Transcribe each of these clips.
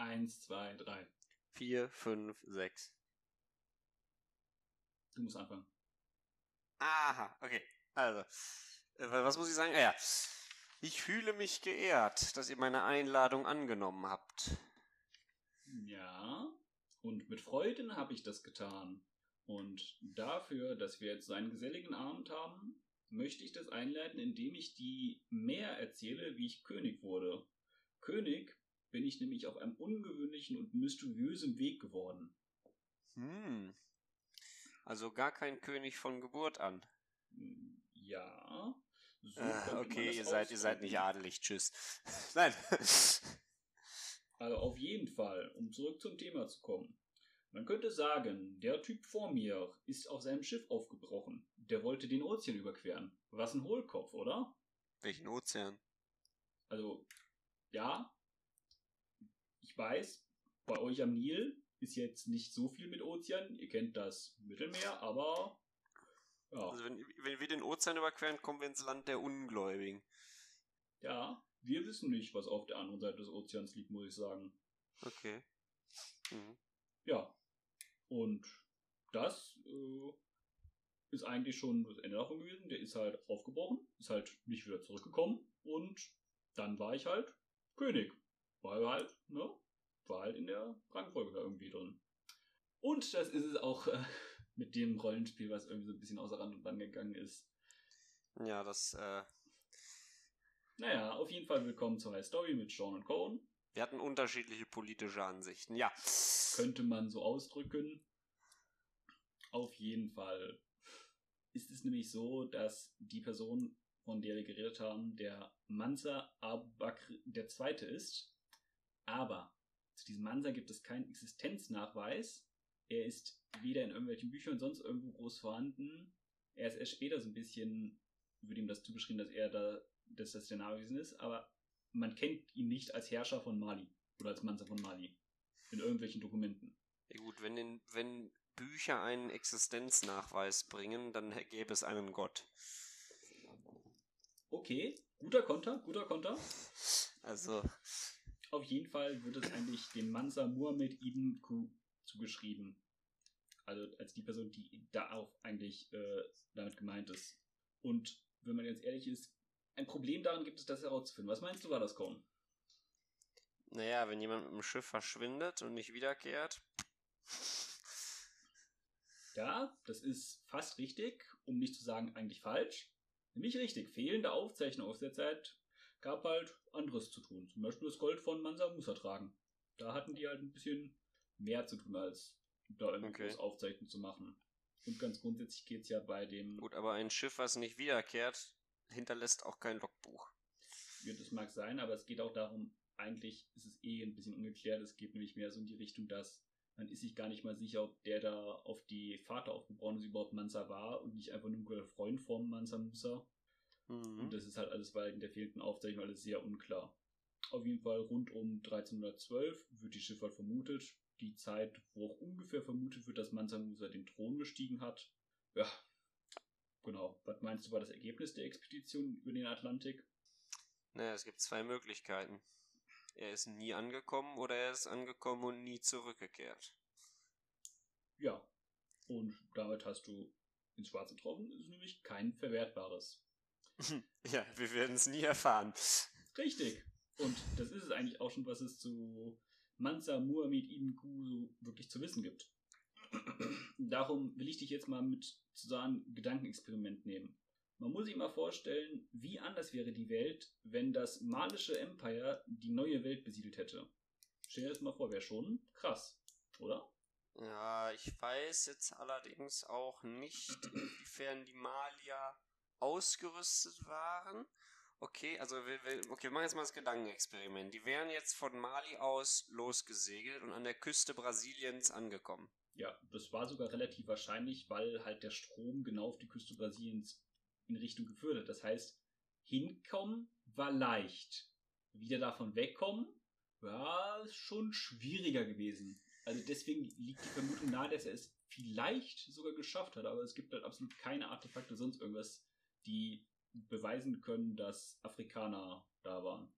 Eins, zwei, drei. Vier, fünf, sechs. Du musst anfangen. Aha, okay. Also, äh, was muss ich sagen? Ah, ja. Ich fühle mich geehrt, dass ihr meine Einladung angenommen habt. Ja, und mit Freuden habe ich das getan. Und dafür, dass wir jetzt so einen geselligen Abend haben, möchte ich das einleiten, indem ich die mehr erzähle, wie ich König wurde. König bin ich nämlich auf einem ungewöhnlichen und mysteriösen Weg geworden. Hm. Also gar kein König von Geburt an. Ja. So äh, okay, ihr seid, ihr seid nicht adelig. Tschüss. Nein. also auf jeden Fall, um zurück zum Thema zu kommen. Man könnte sagen, der Typ vor mir ist auf seinem Schiff aufgebrochen. Der wollte den Ozean überqueren. Was ein Hohlkopf, oder? Welchen Ozean? Also, ja. Ich weiß, bei euch am Nil ist jetzt nicht so viel mit Ozean. Ihr kennt das Mittelmeer, aber ja. Also wenn, wenn wir den Ozean überqueren, kommen wir ins Land der Ungläubigen. Ja, wir wissen nicht, was auf der anderen Seite des Ozeans liegt, muss ich sagen. Okay. Mhm. Ja. Und das äh, ist eigentlich schon das Ende davon gewesen. Der ist halt aufgebrochen, ist halt nicht wieder zurückgekommen und dann war ich halt König. War halt, ne? Halt in der Rangfolge da irgendwie drin. Und das ist es auch äh, mit dem Rollenspiel, was irgendwie so ein bisschen außer Rand und Band gegangen ist. Ja, das, äh. Naja, auf jeden Fall willkommen zur High Story mit Sean und Cohen. Wir hatten unterschiedliche politische Ansichten, ja. Könnte man so ausdrücken. Auf jeden Fall ist es nämlich so, dass die Person, von der wir geredet haben, der Mansa Abakr der Zweite ist. Aber zu diesem Mansa gibt es keinen Existenznachweis. Er ist weder in irgendwelchen Büchern sonst irgendwo groß vorhanden. Er ist erst später so ein bisschen, würde ihm das zugeschrieben, dass er da, dass das der Nahewesen ist, aber man kennt ihn nicht als Herrscher von Mali oder als Mansa von Mali in irgendwelchen Dokumenten. Ja gut, wenn, den, wenn Bücher einen Existenznachweis bringen, dann gäbe es einen Gott. Okay, guter Konter, guter Konter. Also. Auf jeden Fall wird es eigentlich dem Mansa Muhammad ibn Q zugeschrieben. Also als die Person, die da auch eigentlich äh, damit gemeint ist. Und wenn man jetzt ehrlich ist, ein Problem daran gibt es, das herauszufinden. Was meinst du, war das, Korn? Naja, wenn jemand mit dem Schiff verschwindet und nicht wiederkehrt. Ja, das ist fast richtig, um nicht zu sagen eigentlich falsch. Nämlich richtig. Fehlende Aufzeichnung aus der Zeit gab halt anderes zu tun. Zum Beispiel das Gold von Mansa Musa tragen. Da hatten die halt ein bisschen mehr zu tun, als da irgendwas okay. aufzeichnen zu machen. Und ganz grundsätzlich geht es ja bei dem. Gut, aber ein Schiff, was nicht wiederkehrt, hinterlässt auch kein Logbuch. Ja, das mag sein, aber es geht auch darum, eigentlich ist es eh ein bisschen ungeklärt. Es geht nämlich mehr so in die Richtung, dass man ist sich gar nicht mal sicher, ob der da auf die Vater aufgebrochen ist, überhaupt Mansa war und nicht einfach nur ein guter Freund vom Mansa Musa. Mhm. Und das ist halt alles bei der fehlenden Aufzeichnung alles sehr unklar. Auf jeden Fall rund um 1312 wird die Schifffahrt vermutet die Zeit, wo auch ungefähr vermutet wird, dass Mansa Musa den Thron bestiegen hat. Ja, genau. Was meinst du, war das Ergebnis der Expedition über den Atlantik? Naja, es gibt zwei Möglichkeiten. Er ist nie angekommen oder er ist angekommen und nie zurückgekehrt. Ja, und damit hast du ins Schwarze getroffen, ist nämlich kein Verwertbares. Ja, wir werden es nie erfahren. Richtig. Und das ist es eigentlich auch schon, was es zu Mansa Muhammad ibn Kusu wirklich zu wissen gibt. Darum will ich dich jetzt mal mit zu so einem Gedankenexperiment nehmen. Man muss sich mal vorstellen, wie anders wäre die Welt, wenn das malische Empire die neue Welt besiedelt hätte. Stell dir das mal vor, wäre schon krass, oder? Ja, ich weiß jetzt allerdings auch nicht, inwiefern die Malier ausgerüstet waren. Okay, also wir, wir, okay, wir machen jetzt mal das Gedankenexperiment. Die wären jetzt von Mali aus losgesegelt und an der Küste Brasiliens angekommen. Ja, das war sogar relativ wahrscheinlich, weil halt der Strom genau auf die Küste Brasiliens in Richtung geführt hat. Das heißt, hinkommen war leicht. Wieder davon wegkommen war schon schwieriger gewesen. Also deswegen liegt die Vermutung nahe, dass er es vielleicht sogar geschafft hat, aber es gibt halt absolut keine Artefakte, sonst irgendwas, die beweisen können, dass Afrikaner da waren.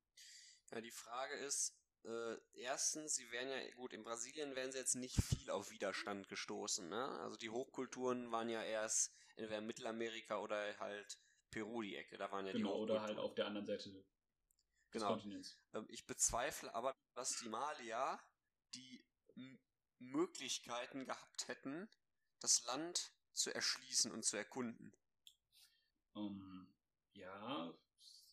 Ja, die Frage ist, äh, erstens, sie wären ja, gut, in Brasilien wären sie jetzt nicht viel auf Widerstand gestoßen, ne? Also die Hochkulturen waren ja erst entweder Mittelamerika oder halt Peru die Ecke, da waren ja genau, die oder Hochkulturen. halt auf der anderen Seite des Genau. Kontinents. Ähm, Ich bezweifle aber, dass die Malier die M Möglichkeiten gehabt hätten, das Land zu erschließen und zu erkunden. Ähm, ja,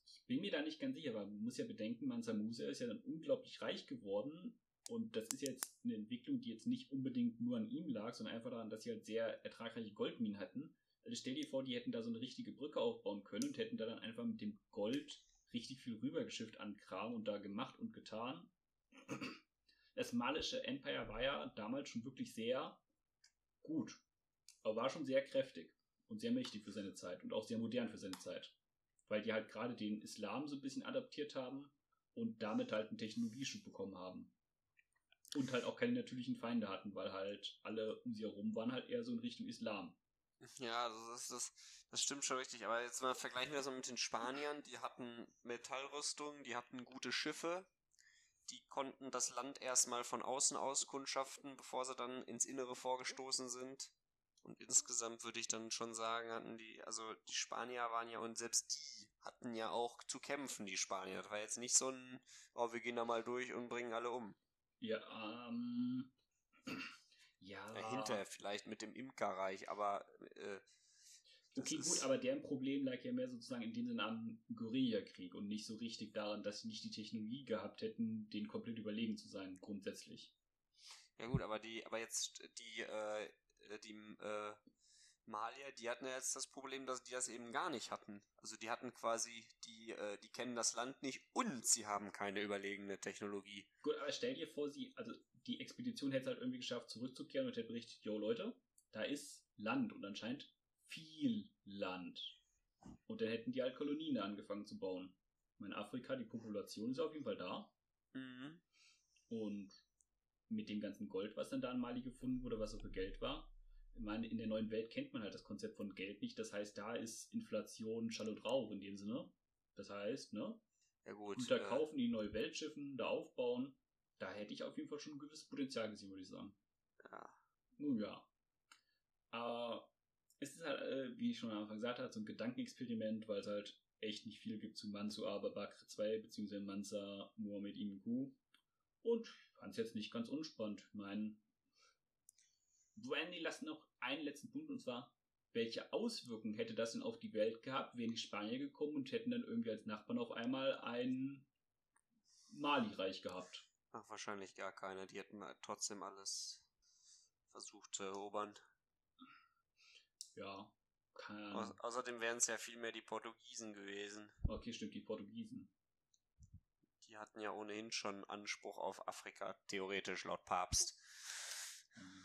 ich bin mir da nicht ganz sicher, aber man muss ja bedenken, Mansa Musa ist ja dann unglaublich reich geworden und das ist jetzt eine Entwicklung, die jetzt nicht unbedingt nur an ihm lag, sondern einfach daran, dass sie halt sehr ertragreiche Goldminen hatten. Also stell dir vor, die hätten da so eine richtige Brücke aufbauen können und hätten da dann einfach mit dem Gold richtig viel rübergeschifft an Kram und da gemacht und getan. Das malische Empire war ja damals schon wirklich sehr gut, aber war schon sehr kräftig und sehr mächtig für seine Zeit und auch sehr modern für seine Zeit. Weil die halt gerade den Islam so ein bisschen adaptiert haben und damit halt einen Technologieschub bekommen haben. Und halt auch keine natürlichen Feinde hatten, weil halt alle um sie herum waren halt eher so in Richtung Islam. Ja, also das, das, das stimmt schon richtig. Aber jetzt mal vergleichen wir das mal mit den Spaniern. Die hatten Metallrüstung, die hatten gute Schiffe. Die konnten das Land erstmal von außen auskundschaften, bevor sie dann ins Innere vorgestoßen sind. Und insgesamt würde ich dann schon sagen, hatten die, also die Spanier waren ja, und selbst die hatten ja auch zu kämpfen, die Spanier. Das war jetzt nicht so ein, oh, wir gehen da mal durch und bringen alle um. Ja, ähm. Ja. Ja, hinterher vielleicht mit dem Imkerreich, aber äh, Okay, gut, aber deren Problem lag ja mehr sozusagen in dem Sinne am Guerillakrieg und nicht so richtig daran, dass sie nicht die Technologie gehabt hätten, denen komplett überlegen zu sein, grundsätzlich. Ja gut, aber die, aber jetzt die, äh, die äh, Malier, die hatten ja jetzt das Problem, dass die das eben gar nicht hatten. Also die hatten quasi, die, äh, die kennen das Land nicht und sie haben keine überlegene Technologie. Gut, aber stell dir vor, sie, also die Expedition hätte es halt irgendwie geschafft, zurückzukehren und hätte berichtet, yo Leute, da ist Land und anscheinend viel Land. Und dann hätten die halt Kolonien da angefangen zu bauen. Ich meine, Afrika, die Population ist auf jeden Fall da. Mhm. Und mit dem ganzen Gold, was dann da in Mali gefunden wurde, was so für Geld war. Ich meine, in der neuen Welt kennt man halt das Konzept von Geld nicht. Das heißt, da ist Inflation Schall und Rauch in dem Sinne. Das heißt, ne? Ja gut. Und da äh, kaufen die neue Weltschiffen, da aufbauen. Da hätte ich auf jeden Fall schon ein gewisses Potenzial gesehen, würde ich sagen. ja. Nun ja. Aber es ist halt, äh, wie ich schon am Anfang gesagt habe, so ein Gedankenexperiment, weil es halt echt nicht viel gibt zu Mansu Aber Bakr 2 bzw. Mansa Muhammad Imku. Und ich fand es jetzt nicht ganz unspannend. Ich meine, Brandy lassen noch einen letzten Punkt und zwar, welche Auswirkungen hätte das denn auf die Welt gehabt, wären die Spanier gekommen und hätten dann irgendwie als Nachbarn auf einmal ein Mali-Reich gehabt? Ach, wahrscheinlich gar keine. Die hätten trotzdem alles versucht zu erobern. Ja, keine Au Ahnung. außerdem wären es ja viel mehr die Portugiesen gewesen. Okay, stimmt, die Portugiesen. Die hatten ja ohnehin schon Anspruch auf Afrika, theoretisch laut Papst.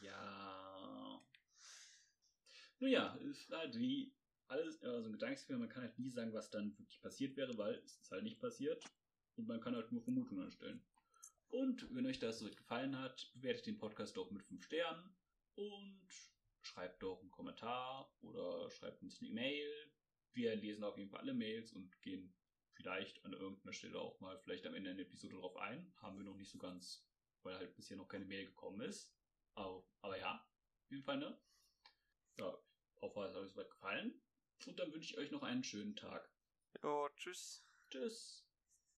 Ja. Nun ja, ist halt wie alles, äh, so ein Gedankenexperiment, man kann halt nie sagen, was dann wirklich passiert wäre, weil es ist halt nicht passiert. Und man kann halt nur Vermutungen anstellen. Und wenn euch das so gefallen hat, bewertet den Podcast doch mit 5 Sternen und schreibt doch einen Kommentar oder schreibt uns eine E-Mail. Wir lesen auf jeden Fall alle Mails und gehen vielleicht an irgendeiner Stelle auch mal vielleicht am Ende einer Episode drauf ein. Haben wir noch nicht so ganz, weil halt bisher noch keine Mail gekommen ist. Aber, aber ja, auf jeden Fall, ne? Ja, ich hoffe, es hat euch soweit gefallen. Und dann wünsche ich euch noch einen schönen Tag. Jo, tschüss. Tschüss.